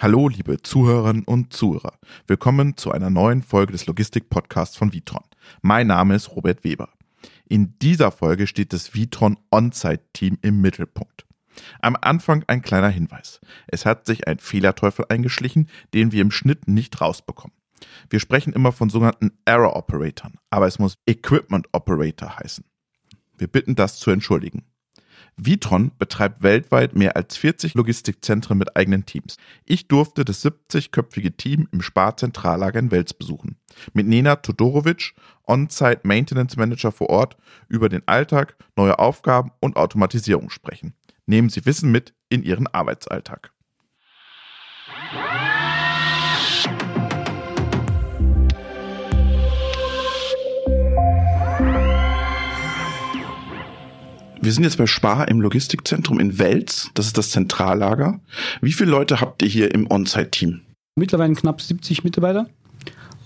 Hallo, liebe Zuhörerinnen und Zuhörer. Willkommen zu einer neuen Folge des Logistik-Podcasts von Vitron. Mein Name ist Robert Weber. In dieser Folge steht das Vitron On-Site-Team im Mittelpunkt. Am Anfang ein kleiner Hinweis. Es hat sich ein Fehlerteufel eingeschlichen, den wir im Schnitt nicht rausbekommen. Wir sprechen immer von sogenannten Error Operatoren, aber es muss Equipment Operator heißen. Wir bitten das zu entschuldigen. Vitron betreibt weltweit mehr als 40 Logistikzentren mit eigenen Teams. Ich durfte das 70-köpfige Team im Sparzentrallager in Wels besuchen. Mit Nena Todorovic, On-Site Maintenance Manager vor Ort, über den Alltag, neue Aufgaben und Automatisierung sprechen. Nehmen Sie Wissen mit in Ihren Arbeitsalltag. Wir sind jetzt bei Spar im Logistikzentrum in Wels. Das ist das Zentrallager. Wie viele Leute habt ihr hier im On-Site-Team? Mittlerweile knapp 70 Mitarbeiter.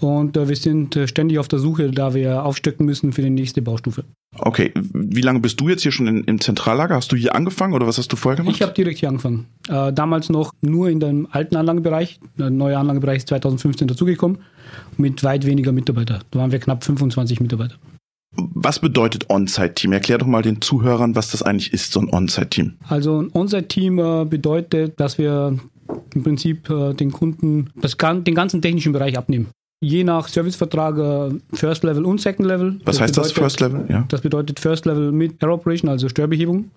Und äh, wir sind äh, ständig auf der Suche, da wir aufstecken müssen für die nächste Baustufe. Okay, wie lange bist du jetzt hier schon in, im Zentrallager? Hast du hier angefangen oder was hast du vorher gemacht? Ich habe direkt hier angefangen. Äh, damals noch nur in dem alten Anlagenbereich. Der neue Anlagenbereich ist 2015 dazugekommen mit weit weniger Mitarbeiter. Da waren wir knapp 25 Mitarbeiter. Was bedeutet On-Site-Team? Erklär doch mal den Zuhörern, was das eigentlich ist, so ein On-Site-Team. Also ein On-Site-Team äh, bedeutet, dass wir im Prinzip äh, den Kunden das, den ganzen technischen Bereich abnehmen. Je nach Servicevertrag First Level und Second Level. Was das heißt bedeutet, das, First Level? Ja. Das bedeutet First Level mit Error Operation, also Störbehebung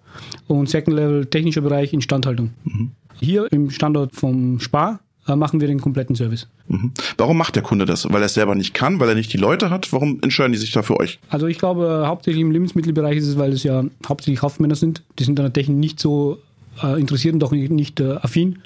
und Second Level technischer Bereich Instandhaltung. Mhm. Hier im Standort vom Spar machen wir den kompletten Service. Mhm. Warum macht der Kunde das? Weil er es selber nicht kann, weil er nicht die Leute hat? Warum entscheiden die sich da für euch? Also ich glaube, hauptsächlich im Lebensmittelbereich ist es, weil es ja hauptsächlich Kaufmänner sind. Die sind an der Technik nicht so äh, interessiert und auch nicht, nicht äh, affin.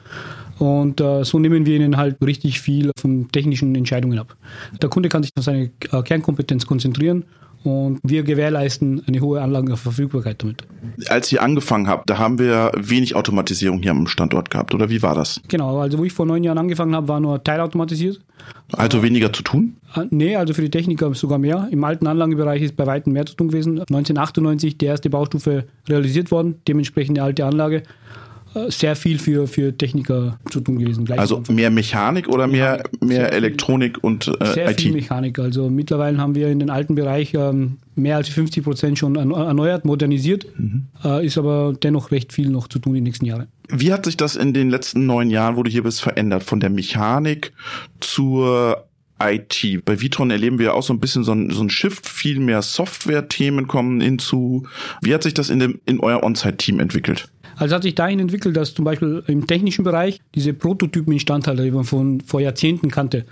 Und äh, so nehmen wir ihnen halt richtig viel von technischen Entscheidungen ab. Der Kunde kann sich auf seine äh, Kernkompetenz konzentrieren und wir gewährleisten eine hohe Anlagenverfügbarkeit damit. Als ihr angefangen habt, da haben wir wenig Automatisierung hier am Standort gehabt, oder wie war das? Genau, also wo ich vor neun Jahren angefangen habe, war nur teilautomatisiert. Also weniger zu tun? Äh, nee, also für die Techniker sogar mehr. Im alten Anlagenbereich ist bei weitem mehr zu tun gewesen. 1998 die erste Baustufe realisiert worden, dementsprechend eine alte Anlage sehr viel für, für Techniker zu tun gewesen. also mehr Mechanik oder mehr, mehr Elektronik und äh, sehr IT? Sehr viel Mechanik. Also mittlerweile haben wir in den alten Bereich ähm, mehr als 50 Prozent schon erneuert, modernisiert, mhm. äh, ist aber dennoch recht viel noch zu tun die nächsten Jahre. Wie hat sich das in den letzten neun Jahren, wo du hier bist, verändert? Von der Mechanik zur IT. Bei Vitron erleben wir auch so ein bisschen so ein, so ein Shift, viel mehr Software-Themen kommen hinzu. Wie hat sich das in, dem, in euer On-Site-Team entwickelt? Also hat sich dahin entwickelt, dass zum Beispiel im technischen Bereich diese Prototypen-Instandhalter, die man von vor Jahrzehnten kannte,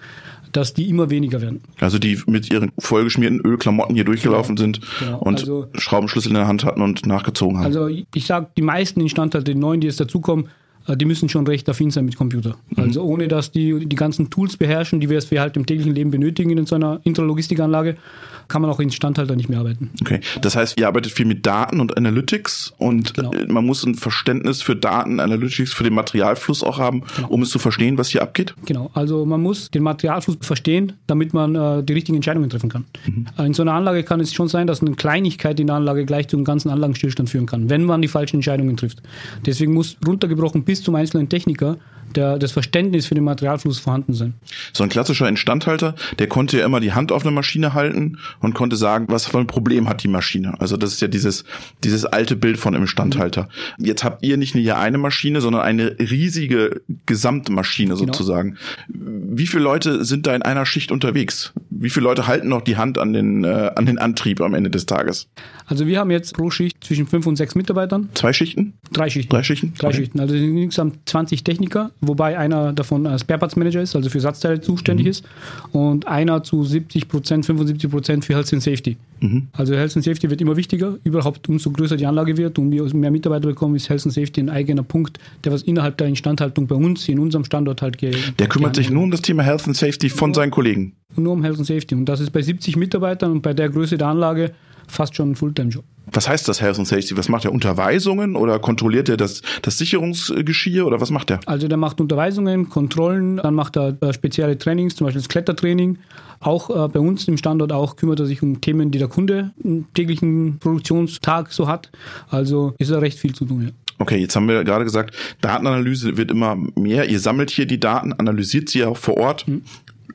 dass die immer weniger werden. Also die mit ihren vollgeschmierten Ölklamotten hier durchgelaufen genau, sind genau. und also, Schraubenschlüssel in der Hand hatten und nachgezogen haben. Also ich sage, die meisten Instandhalter, die neuen, die jetzt dazukommen, äh, die müssen schon recht affin sein mit Computer. Mhm. Also ohne dass die die ganzen Tools beherrschen, die wir halt im täglichen Leben benötigen in so einer Intralogistikanlage, kann man auch Instandhalter nicht mehr arbeiten. Okay, das heißt, ihr arbeitet viel mit Daten und Analytics und genau. Äh, man muss ein Verständnis für Daten, Analytics, für den Materialfluss auch haben, genau. um es zu verstehen, was hier abgeht? Genau, also man muss den Materialfluss verstehen, damit man äh, die richtigen Entscheidungen treffen kann. Mhm. In so einer Anlage kann es schon sein, dass eine Kleinigkeit in der Anlage gleich zum ganzen Anlagenstillstand führen kann, wenn man die falschen Entscheidungen trifft. Deswegen muss runtergebrochen bis zum einzelnen Techniker der, das Verständnis für den Materialfluss vorhanden sein. So ein klassischer Instandhalter, der konnte ja immer die Hand auf eine Maschine halten und konnte sagen, was für ein Problem hat die Maschine. Also das ist ja dieses, dieses alte Bild von einem Instandhalter. Mhm. Jetzt habt ihr nicht nur hier eine Maschine, sondern eine riesige Gesamtmaschine genau. sozusagen. Wie viele Leute sind da in einer Schicht unterwegs? Wie viele Leute halten noch die Hand an den, äh, an den Antrieb am Ende des Tages? Also wir haben jetzt pro Schicht zwischen fünf und sechs Mitarbeitern. Zwei Schichten? Drei Schichten. Drei Schichten? Drei okay. Schichten. Also insgesamt 20 Techniker wobei einer davon als Spare-Parts-Manager ist, also für Ersatzteile zuständig mhm. ist, und einer zu 70 Prozent, 75 Prozent für Health and Safety. Mhm. Also Health and Safety wird immer wichtiger. Überhaupt, umso größer die Anlage wird und wir mehr Mitarbeiter bekommen, ist Health and Safety ein eigener Punkt, der was innerhalb der Instandhaltung bei uns, in unserem Standort halt geht. Der kümmert sich nur um das Thema Health and Safety von nur, seinen Kollegen. Nur um Health and Safety. Und das ist bei 70 Mitarbeitern und bei der Größe der Anlage fast schon ein Fulltime-Job. Was heißt das Health and Safety? Was macht er? Unterweisungen oder kontrolliert er das, das Sicherungsgeschirr oder was macht er? Also der macht Unterweisungen, Kontrollen, dann macht er äh, spezielle Trainings, zum Beispiel das Klettertraining. Auch äh, bei uns im Standort auch kümmert er sich um Themen, die der Kunde im täglichen Produktionstag so hat. Also ist da recht viel zu tun. Ja. Okay, jetzt haben wir gerade gesagt, Datenanalyse wird immer mehr. Ihr sammelt hier die Daten, analysiert sie auch vor Ort, mhm.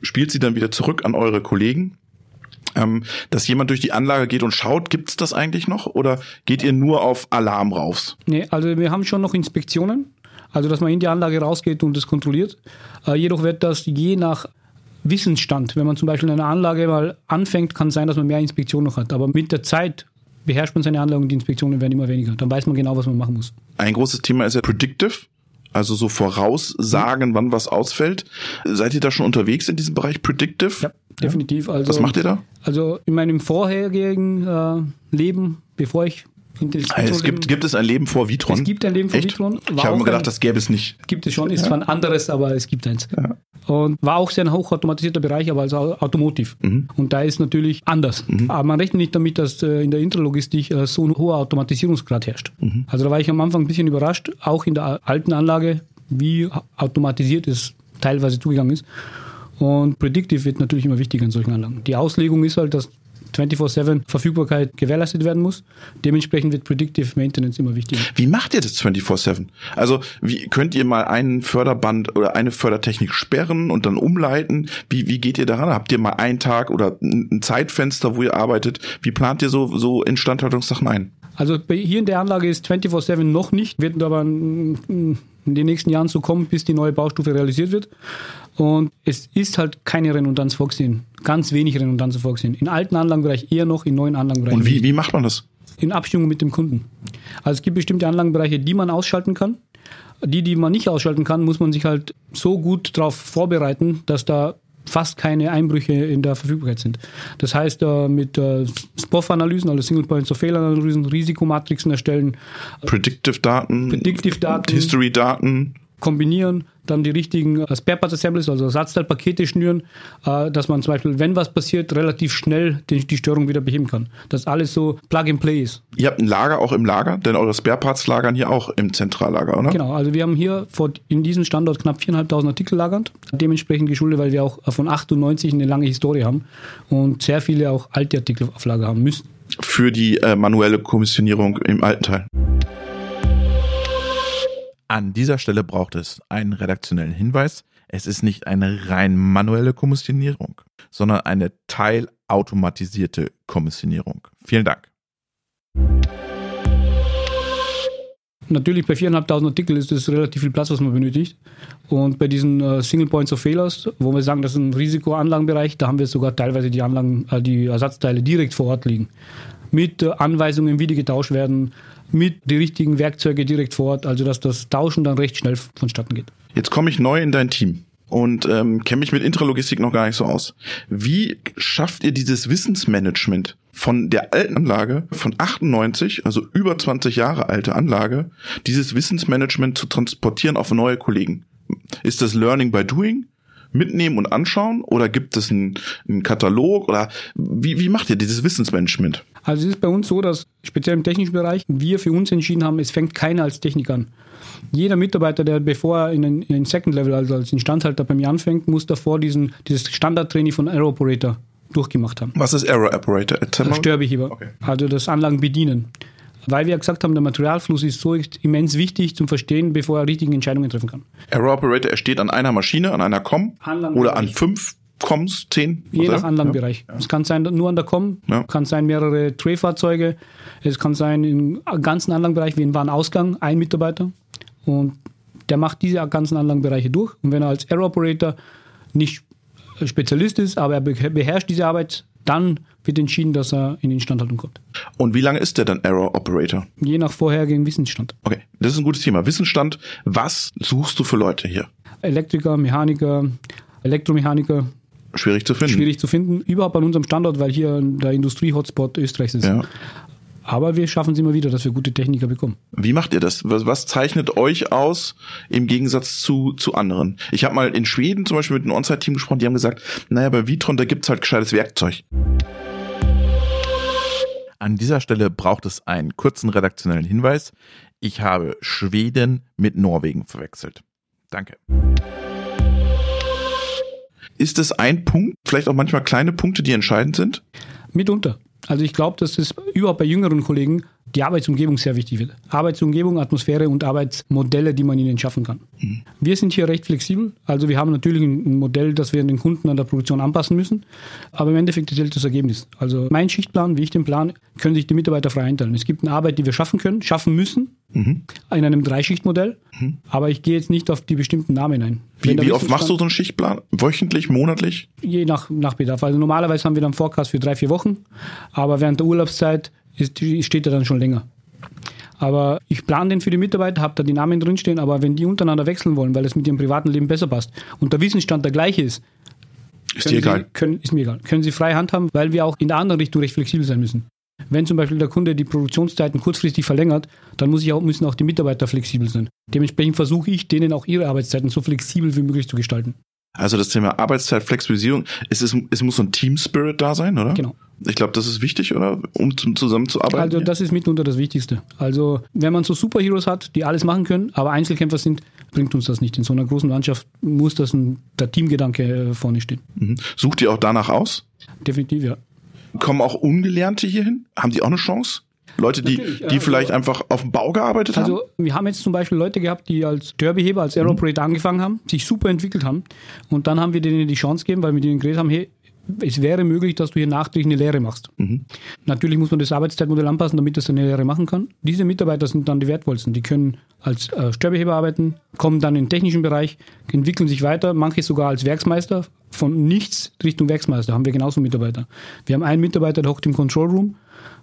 spielt sie dann wieder zurück an eure Kollegen. Ähm, dass jemand durch die Anlage geht und schaut, gibt's das eigentlich noch oder geht ihr nur auf Alarm raus? Nee, also wir haben schon noch Inspektionen, also dass man in die Anlage rausgeht und das kontrolliert. Äh, jedoch wird das je nach Wissensstand, wenn man zum Beispiel eine Anlage mal anfängt, kann sein, dass man mehr Inspektionen noch hat. Aber mit der Zeit beherrscht man seine Anlage und die Inspektionen werden immer weniger. Dann weiß man genau, was man machen muss. Ein großes Thema ist ja Predictive. Also so voraussagen, mhm. wann was ausfällt. Seid ihr da schon unterwegs in diesem Bereich Predictive? Ja, definitiv. Also, was macht ihr da? Also in meinem vorherigen äh, Leben, bevor ich es gibt, gibt es ein Leben vor Vitron? Es gibt ein Leben vor Echt? Vitron. ich habe mir gedacht, ein, das gäbe es nicht. Gibt es schon, ist ja. zwar ein anderes, aber es gibt eins. Ja. Und war auch sehr ein hochautomatisierter Bereich, aber also Automotiv. Mhm. Und da ist natürlich anders. Mhm. Aber man rechnet nicht damit, dass äh, in der Intralogistik äh, so ein hoher Automatisierungsgrad herrscht. Mhm. Also da war ich am Anfang ein bisschen überrascht, auch in der alten Anlage, wie automatisiert es teilweise zugegangen ist. Und Predictive wird natürlich immer wichtiger in solchen Anlagen. Die Auslegung ist halt, dass 24-7 Verfügbarkeit gewährleistet werden muss. Dementsprechend wird Predictive Maintenance immer wichtiger. Wie macht ihr das 24-7? Also wie könnt ihr mal einen Förderband oder eine Fördertechnik sperren und dann umleiten? Wie, wie geht ihr daran? Habt ihr mal einen Tag oder ein Zeitfenster, wo ihr arbeitet? Wie plant ihr so, so Instandhaltungssachen ein? Also hier in der Anlage ist 24-7 noch nicht, wird aber in den nächsten Jahren so kommen, bis die neue Baustufe realisiert wird. Und es ist halt keine Redundanz vorgesehen. Ganz wenig Redundanz vorgesehen. In alten Anlagenbereich eher noch, in neuen Anlagenbereichen. Und wie, wie macht man das? In Abstimmung mit dem Kunden. Also es gibt bestimmte Anlagenbereiche, die man ausschalten kann. Die, die man nicht ausschalten kann, muss man sich halt so gut darauf vorbereiten, dass da fast keine Einbrüche in der Verfügbarkeit sind. Das heißt, äh, mit äh, SPOF-Analysen, also Single Points of Failure-Analysen, Risikomatrixen erstellen. Predictive-Daten. Predictive-Daten. History-Daten. Kombinieren dann die richtigen äh, Spare Parts Assemblies, also Ersatzteilpakete schnüren, äh, dass man zum Beispiel, wenn was passiert, relativ schnell die, die Störung wieder beheben kann. Dass alles so Plug and Play ist. Ihr habt ein Lager auch im Lager, denn eure Spare Parts lagern hier auch im Zentrallager, oder? Genau, also wir haben hier vor, in diesem Standort knapp 4.500 Artikel lagernd. Dementsprechend geschuldet, weil wir auch von 98 eine lange Historie haben und sehr viele auch alte Artikel auf Lager haben müssen. Für die äh, manuelle Kommissionierung im alten Teil. An dieser Stelle braucht es einen redaktionellen Hinweis. Es ist nicht eine rein manuelle Kommissionierung, sondern eine teilautomatisierte Kommissionierung. Vielen Dank. Natürlich bei 4.500 Artikeln ist es relativ viel Platz, was man benötigt. Und bei diesen äh, Single Points of Failures, wo wir sagen, das ist ein Risikoanlagenbereich, da haben wir sogar teilweise die Anlagen, äh, die Ersatzteile direkt vor Ort liegen. Mit äh, Anweisungen, wie die getauscht werden, mit die richtigen Werkzeuge direkt vor Ort, also dass das Tauschen dann recht schnell vonstatten geht. Jetzt komme ich neu in dein Team und ähm, kenne mich mit Intralogistik noch gar nicht so aus. Wie schafft ihr dieses Wissensmanagement von der alten Anlage von 98, also über 20 Jahre alte Anlage, dieses Wissensmanagement zu transportieren auf neue Kollegen? Ist das Learning by Doing? Mitnehmen und anschauen? Oder gibt es einen, einen Katalog? Oder wie, wie macht ihr dieses Wissensmanagement? Also es ist bei uns so, dass speziell im technischen Bereich wir für uns entschieden haben, es fängt keiner als Techniker an. Jeder Mitarbeiter, der bevor er in den, in den Second Level, also als Instandhalter bei mir anfängt, muss davor diesen, dieses Standardtraining von Aero Operator durchgemacht haben. Was ist Aero Operator? Störbeheber. Okay. Also das Anlagen bedienen. Weil wir gesagt haben, der Materialfluss ist so immens wichtig zum Verstehen, bevor er richtige Entscheidungen treffen kann. Aero Operator, er steht an einer Maschine, an einer COM oder an fünf Coms, zehn? Je nach Anlagenbereich. Ja. Es kann sein nur an der Com, ja. kann sein mehrere Tray-Fahrzeuge, es kann sein im ganzen Anlagenbereich wie in Warenausgang ein Mitarbeiter und der macht diese ganzen Anlagenbereiche durch und wenn er als Air Operator nicht Spezialist ist, aber er beherrscht diese Arbeit, dann wird entschieden, dass er in die Instandhaltung kommt. Und wie lange ist der dann Error Operator? Je nach vorherigen Wissensstand. Okay, das ist ein gutes Thema. Wissensstand, was suchst du für Leute hier? Elektriker, Mechaniker, Elektromechaniker, Schwierig zu finden. Schwierig zu finden, überhaupt an unserem Standort, weil hier der Industrie-Hotspot Österreichs ist. Ja. Aber wir schaffen es immer wieder, dass wir gute Techniker bekommen. Wie macht ihr das? Was, was zeichnet euch aus im Gegensatz zu, zu anderen? Ich habe mal in Schweden zum Beispiel mit einem On-Site-Team gesprochen, die haben gesagt, naja, bei Vitron, da gibt's halt gescheites Werkzeug. An dieser Stelle braucht es einen kurzen redaktionellen Hinweis. Ich habe Schweden mit Norwegen verwechselt. Danke. Ist es ein Punkt, vielleicht auch manchmal kleine Punkte, die entscheidend sind? Mitunter. Also ich glaube, dass das überhaupt bei jüngeren Kollegen die Arbeitsumgebung sehr wichtig wird. Arbeitsumgebung, Atmosphäre und Arbeitsmodelle, die man ihnen schaffen kann. Mhm. Wir sind hier recht flexibel. Also wir haben natürlich ein Modell, das wir den Kunden an der Produktion anpassen müssen. Aber im Endeffekt zählt das Ergebnis. Also mein Schichtplan, wie ich den plan, können sich die Mitarbeiter frei einteilen. Es gibt eine Arbeit, die wir schaffen können, schaffen müssen, mhm. in einem Dreischichtmodell. Mhm. Aber ich gehe jetzt nicht auf die bestimmten Namen ein. Wie, wie oft machst du so einen Schichtplan? Wöchentlich, monatlich? Je nach, nach Bedarf. Also normalerweise haben wir dann Forecast für drei, vier Wochen. Aber während der Urlaubszeit ist, steht er dann schon länger. Aber ich plane den für die Mitarbeiter, habe da die Namen drinstehen, aber wenn die untereinander wechseln wollen, weil es mit ihrem privaten Leben besser passt und der Wissensstand der gleiche ist, ist dir egal. können, ist mir egal. Können Sie frei handhaben, weil wir auch in der anderen Richtung recht flexibel sein müssen. Wenn zum Beispiel der Kunde die Produktionszeiten kurzfristig verlängert, dann muss ich auch, müssen auch die Mitarbeiter flexibel sein. Dementsprechend versuche ich, denen auch ihre Arbeitszeiten so flexibel wie möglich zu gestalten. Also das Thema Arbeitszeitflexibilisierung, es, ist, es muss so ein Team Spirit da sein, oder? Genau. Ich glaube, das ist wichtig, oder? Um zusammenzuarbeiten. Also das ist mitunter das Wichtigste. Also wenn man so Superheroes hat, die alles machen können, aber Einzelkämpfer sind, bringt uns das nicht. In so einer großen Landschaft muss das ein, der Teamgedanke äh, vorne stehen. Mhm. Sucht ihr auch danach aus? Definitiv, ja. Kommen auch Ungelernte hierhin? Haben die auch eine Chance? Leute, die, die also, vielleicht einfach auf dem Bau gearbeitet also, haben? Also wir haben jetzt zum Beispiel Leute gehabt, die als Derbyheber, als Air Operator mhm. angefangen haben, sich super entwickelt haben und dann haben wir denen die Chance gegeben, weil wir denen geredet haben, hey, es wäre möglich, dass du hier nachträglich eine Lehre machst. Mhm. Natürlich muss man das Arbeitszeitmodell anpassen, damit das eine Lehre machen kann. Diese Mitarbeiter sind dann die wertvollsten. Die können als äh, Störbeheber arbeiten, kommen dann in den technischen Bereich, entwickeln sich weiter, manche sogar als Werksmeister. Von nichts Richtung Werksmeister haben wir genauso Mitarbeiter. Wir haben einen Mitarbeiter, der hockt im Control Room,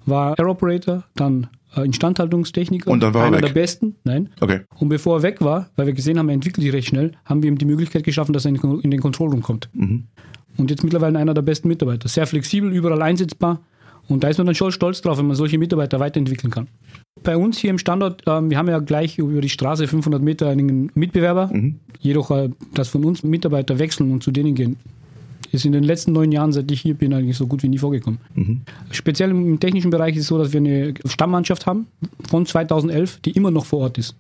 war Air Operator, dann äh, Instandhaltungstechniker. Und dann war einer er weg. der besten. Nein. Okay. Und bevor er weg war, weil wir gesehen haben, er entwickelt sich recht schnell, haben wir ihm die Möglichkeit geschaffen, dass er in, in den Control Room kommt. Mhm. Und jetzt mittlerweile einer der besten Mitarbeiter. Sehr flexibel, überall einsetzbar. Und da ist man dann schon stolz drauf, wenn man solche Mitarbeiter weiterentwickeln kann. Bei uns hier im Standort, äh, wir haben ja gleich über die Straße 500 Meter einen Mitbewerber. Mhm. Jedoch, äh, dass von uns Mitarbeiter wechseln und zu denen gehen, ist in den letzten neun Jahren, seit ich hier bin, eigentlich so gut wie nie vorgekommen. Mhm. Speziell im technischen Bereich ist es so, dass wir eine Stammmannschaft haben von 2011, die immer noch vor Ort ist.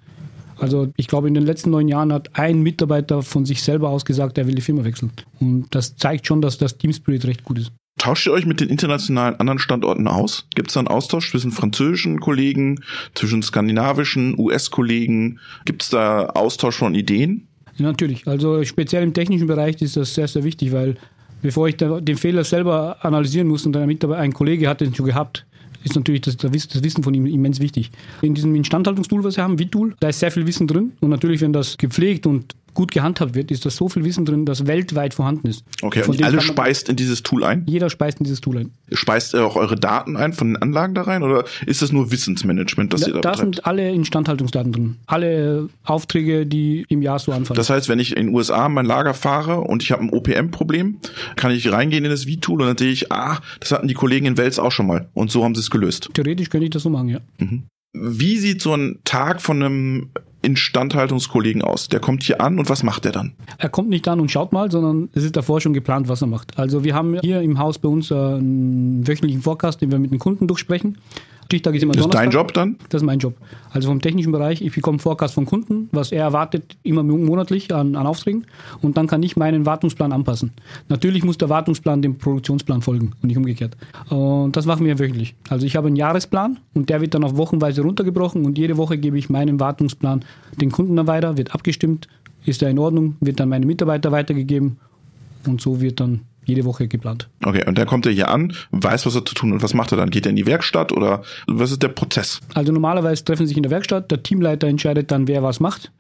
Also ich glaube, in den letzten neun Jahren hat ein Mitarbeiter von sich selber aus gesagt, er will die Firma wechseln. Und das zeigt schon, dass das Team Spirit recht gut ist. Tauscht ihr euch mit den internationalen anderen Standorten aus? Gibt es da einen Austausch zwischen französischen Kollegen, zwischen skandinavischen, US-Kollegen? Gibt es da Austausch von Ideen? Ja, natürlich. Also speziell im technischen Bereich ist das sehr, sehr wichtig, weil bevor ich den Fehler selber analysieren muss und ein, ein Kollege hat den schon gehabt, ist natürlich das, das Wissen von ihm immens wichtig. In diesem Instandhaltungstool, was wir haben, V-Tool, da ist sehr viel Wissen drin. Und natürlich, wenn das gepflegt und gut gehandhabt wird, ist da so viel Wissen drin, das weltweit vorhanden ist. Okay, von und alle speist in dieses Tool ein? Jeder speist in dieses Tool ein. Speist ihr auch eure Daten ein von den Anlagen da rein oder ist das nur Wissensmanagement, das da, ihr da Da betreibt? sind alle Instandhaltungsdaten drin. Alle Aufträge, die im Jahr so anfallen. Das heißt, wenn ich in den USA mein Lager fahre und ich habe ein OPM-Problem, kann ich reingehen in das V-Tool und dann sehe ich, ah, das hatten die Kollegen in Wels auch schon mal und so haben sie es gelöst. Theoretisch könnte ich das so machen, ja. Mhm. Wie sieht so ein Tag von einem Instandhaltungskollegen aus? Der kommt hier an und was macht er dann? Er kommt nicht an und schaut mal, sondern es ist davor schon geplant, was er macht. Also wir haben hier im Haus bei uns einen wöchentlichen Forecast, den wir mit den Kunden durchsprechen. Stichtag ist immer Das ist dein Job dann? Das ist mein Job. Also vom technischen Bereich, ich bekomme Forecast vom Kunden, was er erwartet, immer monatlich an, an Aufträgen. Und dann kann ich meinen Wartungsplan anpassen. Natürlich muss der Wartungsplan dem Produktionsplan folgen und nicht umgekehrt. Und das machen wir wöchentlich. Also ich habe einen Jahresplan und der wird dann auf Wochenweise runtergebrochen und jede Woche gebe ich meinen Wartungsplan den Kunden dann weiter, wird abgestimmt, ist er in Ordnung, wird dann meine Mitarbeiter weitergegeben und so wird dann jede Woche geplant. Okay, und dann kommt er hier an, weiß, was er zu tun und was macht er dann? Geht er in die Werkstatt oder was ist der Prozess? Also normalerweise treffen sie sich in der Werkstatt, der Teamleiter entscheidet dann, wer was macht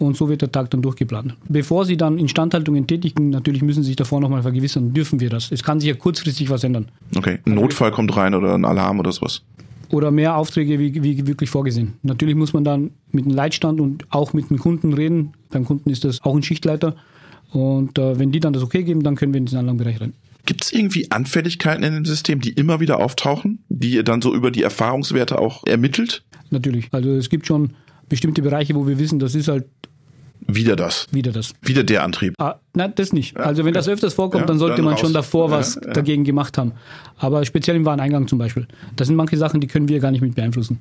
und so wird der Tag dann durchgeplant. Bevor Sie dann Instandhaltungen tätigen, natürlich müssen Sie sich davor nochmal vergewissern, dürfen wir das. Es kann sich ja kurzfristig was ändern. Okay, ein Notfall kommt rein oder ein Alarm oder sowas. Oder mehr Aufträge wie, wie wirklich vorgesehen. Natürlich muss man dann mit dem Leitstand und auch mit dem Kunden reden. Beim Kunden ist das auch ein Schichtleiter und äh, wenn die dann das okay geben, dann können wir in diesen Anlagenbereich rein. Gibt es irgendwie Anfälligkeiten in dem System, die immer wieder auftauchen, die ihr dann so über die Erfahrungswerte auch ermittelt? Natürlich. Also es gibt schon bestimmte Bereiche, wo wir wissen, das ist halt wieder das. Wieder das. Wieder der Antrieb. Ah, nein, das nicht. Also wenn das öfters vorkommt, ja, dann sollte dann man raus. schon davor was ja, ja. dagegen gemacht haben. Aber speziell im Wareneingang zum Beispiel. Das sind manche Sachen, die können wir gar nicht mit beeinflussen.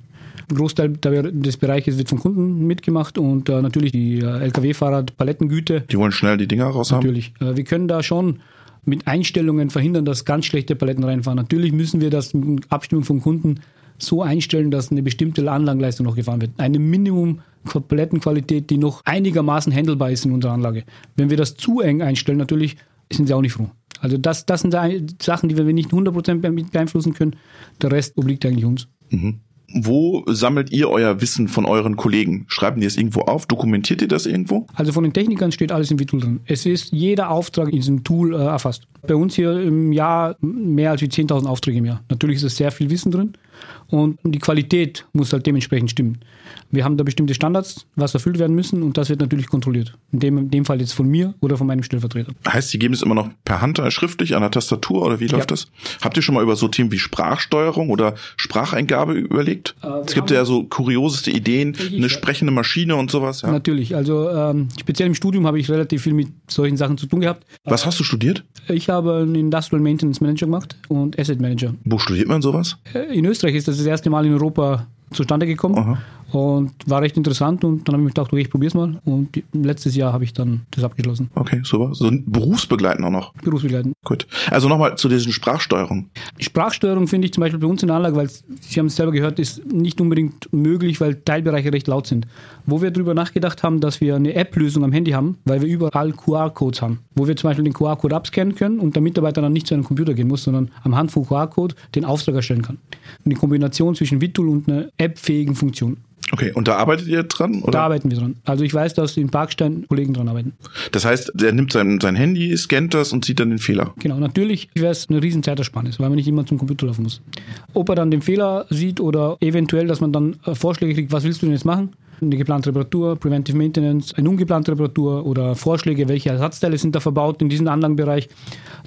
Ein Großteil des Bereiches wird vom Kunden mitgemacht und äh, natürlich die äh, Lkw-Fahrer, Palettengüte. Die wollen schnell die Dinger raus haben? Natürlich. Äh, wir können da schon mit Einstellungen verhindern, dass ganz schlechte Paletten reinfahren. Natürlich müssen wir das mit Abstimmung vom Kunden so einstellen, dass eine bestimmte Anlagenleistung noch gefahren wird. Eine Minimum Palettenqualität, die noch einigermaßen handelbar ist in unserer Anlage. Wenn wir das zu eng einstellen, natürlich sind sie auch nicht froh. Also das, das sind Sachen, die wir nicht 100% beeinflussen können. Der Rest obliegt eigentlich uns. Mhm. Wo sammelt ihr euer Wissen von euren Kollegen? Schreiben die es irgendwo auf? Dokumentiert ihr das irgendwo? Also von den Technikern steht alles im V-Tool drin. Es ist jeder Auftrag in diesem Tool äh, erfasst. Bei uns hier im Jahr mehr als 10.000 Aufträge im Jahr. Natürlich ist es sehr viel Wissen drin und die Qualität muss halt dementsprechend stimmen. Wir haben da bestimmte Standards, was erfüllt werden müssen und das wird natürlich kontrolliert. In dem, in dem Fall jetzt von mir oder von meinem Stellvertreter. Heißt, Sie geben es immer noch per Hand äh, schriftlich an der Tastatur oder wie läuft ja. das? Habt ihr schon mal über so Themen wie Sprachsteuerung oder Spracheingabe überlegt? Äh, es gibt ja so kurioseste Ideen, eine sprechende Maschine und sowas. Ja. Natürlich, also ähm, speziell im Studium habe ich relativ viel mit solchen Sachen zu tun gehabt. Was hast du studiert? Ich habe einen Industrial Maintenance Manager gemacht und Asset Manager. Wo studiert man sowas? Äh, in Österreich ist das das erste Mal in Europa zustande gekommen. Aha. Und war recht interessant und dann habe ich mir gedacht, okay, ich probiere es mal. Und letztes Jahr habe ich dann das abgeschlossen. Okay, super. So berufsbegleitend auch noch. Berufsbegleitend. Gut. Also nochmal zu diesen Sprachsteuerung. Sprachsteuerung finde ich zum Beispiel bei uns in der Anlage, weil Sie haben es selber gehört, ist nicht unbedingt möglich, weil Teilbereiche recht laut sind. Wo wir darüber nachgedacht haben, dass wir eine App-Lösung am Handy haben, weil wir überall QR-Codes haben. Wo wir zum Beispiel den QR-Code abscannen können und der Mitarbeiter dann nicht zu einem Computer gehen muss, sondern am Hand vom QR-Code den Auftrag erstellen kann. Eine Kombination zwischen Vitul und einer App-fähigen Funktion. Okay, und da arbeitet ihr dran? Oder? Da arbeiten wir dran. Also ich weiß, dass in Parkstein Kollegen dran arbeiten. Das heißt, der nimmt sein, sein Handy, scannt das und sieht dann den Fehler. Genau, natürlich wäre es eine riesen Zeitersparnis, weil man nicht immer zum Computer laufen muss. Ob er dann den Fehler sieht oder eventuell, dass man dann äh, Vorschläge kriegt, was willst du denn jetzt machen? eine geplante Reparatur, Preventive Maintenance, eine ungeplante Reparatur oder Vorschläge, welche Ersatzteile sind da verbaut in diesem Anlagenbereich.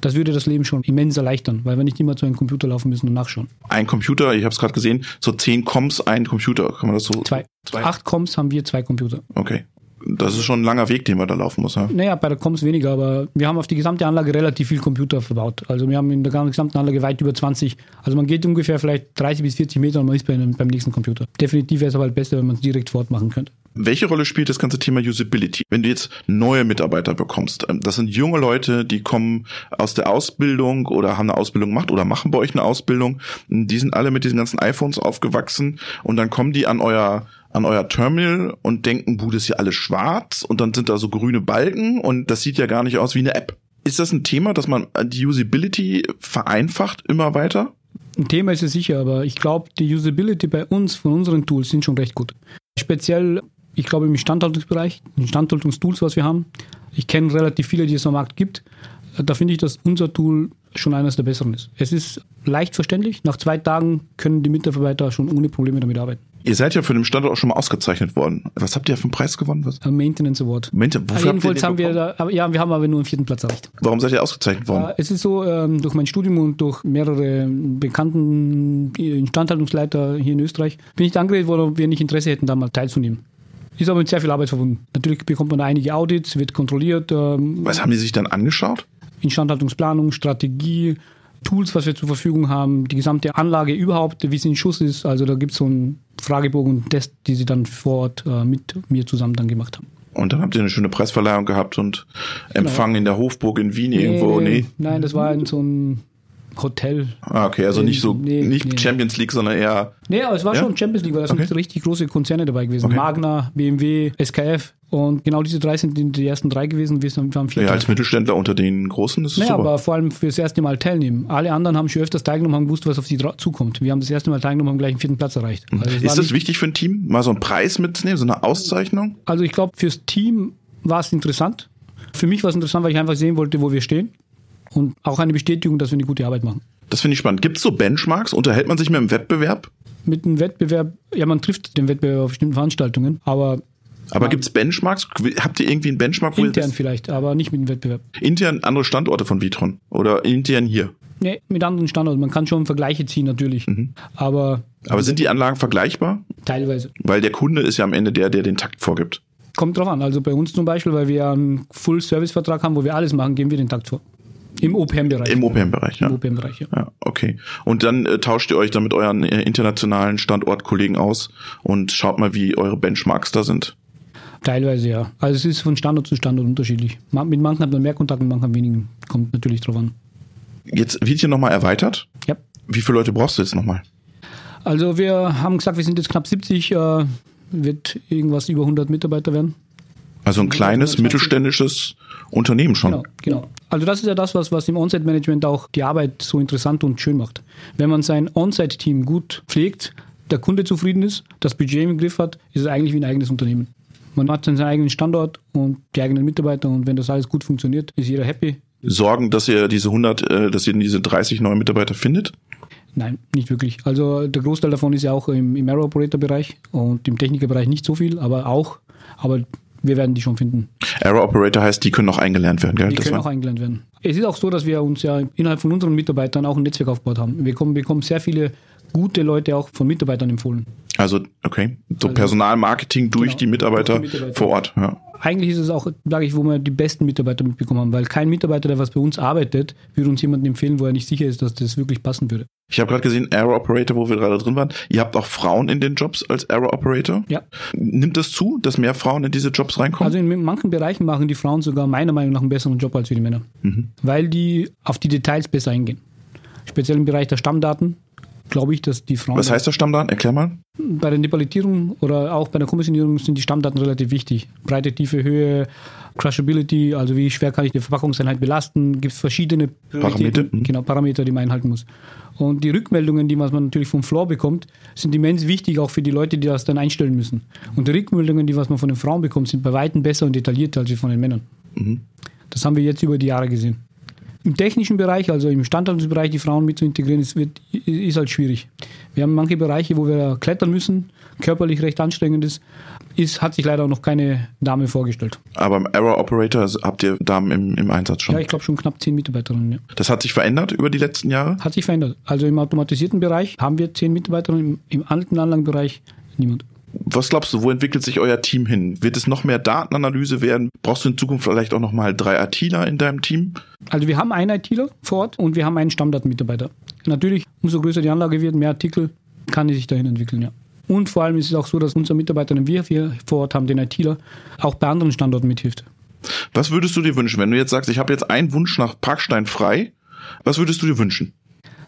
Das würde das Leben schon immens erleichtern, weil wir nicht immer zu einem Computer laufen müssen und nachschauen. Ein Computer, ich habe es gerade gesehen, so zehn Coms, ein Computer, kann man das so? Zwei. zwei. Acht Coms haben wir, zwei Computer. Okay das ist schon ein langer Weg, den man da laufen muss. Ja? Naja, bei der Coms weniger, aber wir haben auf die gesamte Anlage relativ viel Computer verbaut. Also wir haben in der gesamten Anlage weit über 20. Also man geht ungefähr vielleicht 30 bis 40 Meter und man ist beim, beim nächsten Computer. Definitiv wäre es aber halt besser, wenn man es direkt fortmachen könnte. Welche Rolle spielt das ganze Thema Usability? Wenn du jetzt neue Mitarbeiter bekommst, ähm, das sind junge Leute, die kommen aus der Ausbildung oder haben eine Ausbildung gemacht oder machen bei euch eine Ausbildung. Die sind alle mit diesen ganzen iPhones aufgewachsen und dann kommen die an euer an euer Terminal und denken, Bude ist ja alles schwarz und dann sind da so grüne Balken und das sieht ja gar nicht aus wie eine App. Ist das ein Thema, dass man die Usability vereinfacht immer weiter? Ein Thema ist es sicher, aber ich glaube, die Usability bei uns, von unseren Tools, sind schon recht gut. Speziell, ich glaube, im Instandhaltungsbereich, in Instandhaltungstools, was wir haben. Ich kenne relativ viele, die es am Markt gibt. Da finde ich, dass unser Tool schon eines der besseren ist. Es ist leicht verständlich. Nach zwei Tagen können die Mitarbeiter schon ohne Probleme damit arbeiten. Ihr seid ja für den Standort auch schon mal ausgezeichnet worden. Was habt ihr für einen Preis gewonnen? Was? Maintenance Award. Maintenance. Jedenfalls haben wir da, ja, wir haben aber nur einen vierten Platz erreicht. Warum seid ihr ausgezeichnet worden? Äh, es ist so, ähm, durch mein Studium und durch mehrere bekannten Instandhaltungsleiter hier in Österreich bin ich angeredet worden, ob wir nicht Interesse hätten, da mal teilzunehmen. Ist aber mit sehr viel Arbeit verbunden. Natürlich bekommt man einige Audits, wird kontrolliert. Ähm, Was haben die sich dann angeschaut? Instandhaltungsplanung, Strategie, Tools, was wir zur Verfügung haben, die gesamte Anlage überhaupt, wie sie in Schuss ist. Also da gibt es so einen Fragebogen und Test, die sie dann vor Ort äh, mit mir zusammen dann gemacht haben. Und dann habt ihr eine schöne Preisverleihung gehabt und Empfang genau. in der Hofburg in Wien irgendwo, nee? Nein, das war in so einem Hotel. Ah, okay, also nicht so, nee, nicht nee. Champions League, sondern eher. Nee, aber es war ja? schon Champions League, weil da okay. sind richtig große Konzerne dabei gewesen. Okay. Magna, BMW, SKF. Und genau diese drei sind die ersten drei gewesen. Wir haben vier. Ja, als Mittelständler unter den Großen ist es naja, super. aber vor allem fürs erste Mal teilnehmen. Alle anderen haben schon öfters teilgenommen, haben gewusst, was auf sie zukommt. Wir haben das erste Mal teilgenommen, haben gleich einen vierten Platz erreicht. Mhm. Also ist das wichtig für ein Team, mal so einen Preis mitzunehmen, so eine Auszeichnung? Also ich glaube, fürs Team war es interessant. Für mich war es interessant, weil ich einfach sehen wollte, wo wir stehen. Und auch eine Bestätigung, dass wir eine gute Arbeit machen. Das finde ich spannend. Gibt es so Benchmarks? Unterhält man sich mit dem Wettbewerb? Mit dem Wettbewerb, ja, man trifft den Wettbewerb auf bestimmten Veranstaltungen, aber aber gibt es Benchmarks? Habt ihr irgendwie einen Benchmark? Intern vielleicht, aber nicht mit dem Wettbewerb. Intern andere Standorte von Vitron oder intern hier? Nee, mit anderen Standorten. Man kann schon Vergleiche ziehen natürlich. Mhm. Aber, aber sind die Anlagen vergleichbar? Teilweise. Weil der Kunde ist ja am Ende der, der den Takt vorgibt. Kommt drauf an. Also bei uns zum Beispiel, weil wir einen Full-Service-Vertrag haben, wo wir alles machen, geben wir den Takt vor. Im OPM-Bereich. Im OPM-Bereich, ja. Im OPM-Bereich, ja. ja. Okay. Und dann äh, tauscht ihr euch dann mit euren äh, internationalen Standortkollegen aus und schaut mal, wie eure Benchmarks da sind. Teilweise ja. Also es ist von Standort zu Standort unterschiedlich. Mit manchen hat man mehr Kontakt, mit manchen hat weniger. Kommt natürlich drauf an. Jetzt wird hier nochmal erweitert. Ja. Wie viele Leute brauchst du jetzt nochmal? Also wir haben gesagt, wir sind jetzt knapp 70, äh, wird irgendwas über 100 Mitarbeiter werden. Also ein kleines, mittelständisches Unternehmen schon. Genau, genau. Also das ist ja das, was, was im On-Site-Management auch die Arbeit so interessant und schön macht. Wenn man sein On-Site-Team gut pflegt, der Kunde zufrieden ist, das Budget im Griff hat, ist es eigentlich wie ein eigenes Unternehmen. Man hat seinen eigenen Standort und die eigenen Mitarbeiter und wenn das alles gut funktioniert, ist jeder happy. Sorgen, dass ihr diese 100, äh, dass ihr diese 30 neue Mitarbeiter findet? Nein, nicht wirklich. Also der Großteil davon ist ja auch im, im Aero Operator Bereich und im Technikerbereich nicht so viel, aber auch. Aber wir werden die schon finden. Aero Operator heißt, die können auch eingelernt werden, gell? Die das können auch eingelernt werden. Es ist auch so, dass wir uns ja innerhalb von unseren Mitarbeitern auch ein Netzwerk aufgebaut haben. Wir bekommen, bekommen sehr viele gute Leute auch von Mitarbeitern empfohlen. Also, okay. So also, Personalmarketing durch, genau, die Mitarbeiter durch die Mitarbeiter vor Ort. Ja. Eigentlich ist es auch, sage ich, wo wir die besten Mitarbeiter mitbekommen haben, weil kein Mitarbeiter, der was bei uns arbeitet, würde uns jemanden empfehlen, wo er nicht sicher ist, dass das wirklich passen würde. Ich habe gerade gesehen, Aero Operator, wo wir gerade drin waren. Ihr habt auch Frauen in den Jobs als Aero Operator. Ja. Nimmt das zu, dass mehr Frauen in diese Jobs reinkommen? Also in manchen Bereichen machen die Frauen sogar meiner Meinung nach einen besseren Job als wir die Männer. Mhm. Weil die auf die Details besser eingehen. Speziell im Bereich der Stammdaten glaube ich, dass die Frauen. Was heißt der Stammdaten? Erklär mal. Bei der Nepalitierung oder auch bei der Kommissionierung sind die Stammdaten relativ wichtig. Breite, Tiefe, Höhe, Crushability, also wie schwer kann ich die Verpackungseinheit belasten, gibt es verschiedene Parameter. Mhm. Genau, Parameter, die man einhalten muss. Und die Rückmeldungen, die man natürlich vom Floor bekommt, sind immens wichtig, auch für die Leute, die das dann einstellen müssen. Und die Rückmeldungen, die was man von den Frauen bekommt, sind bei Weitem besser und detaillierter als die von den Männern. Mhm. Das haben wir jetzt über die Jahre gesehen. Im technischen Bereich, also im Standardbereich, die Frauen mit zu integrieren, ist, wird, ist halt schwierig. Wir haben manche Bereiche, wo wir klettern müssen, körperlich recht anstrengend ist. ist hat sich leider noch keine Dame vorgestellt. Aber im Error Operator habt ihr Damen im, im Einsatz schon? Ja, ich glaube schon knapp zehn Mitarbeiterinnen. Ja. Das hat sich verändert über die letzten Jahre? Hat sich verändert. Also im automatisierten Bereich haben wir zehn Mitarbeiterinnen, im, im alten Anlagenbereich niemand. Was glaubst du, wo entwickelt sich euer Team hin? Wird es noch mehr Datenanalyse werden? Brauchst du in Zukunft vielleicht auch noch mal drei ITler in deinem Team? Also wir haben einen ITler vor Ort und wir haben einen Stammdatenmitarbeiter. Natürlich, umso größer die Anlage wird, mehr Artikel kann die sich dahin entwickeln, ja. Und vor allem ist es auch so, dass unser Mitarbeiter, den wir hier vor Ort haben, den ITler, auch bei anderen Standorten mithilft. Was würdest du dir wünschen, wenn du jetzt sagst, ich habe jetzt einen Wunsch nach Parkstein frei? Was würdest du dir wünschen?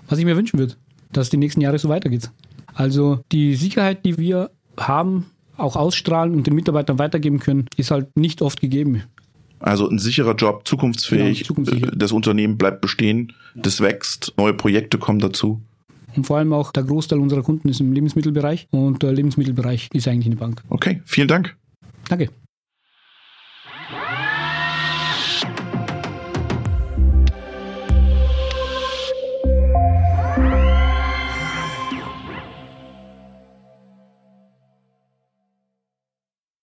Was ich mir wünschen würde, dass die nächsten Jahre so weitergeht. Also die Sicherheit, die wir haben, auch ausstrahlen und den Mitarbeitern weitergeben können, ist halt nicht oft gegeben. Also ein sicherer Job, zukunftsfähig, genau, zukunftssicher. das Unternehmen bleibt bestehen, ja. das wächst, neue Projekte kommen dazu. Und vor allem auch der Großteil unserer Kunden ist im Lebensmittelbereich und der Lebensmittelbereich ist eigentlich eine Bank. Okay, vielen Dank. Danke.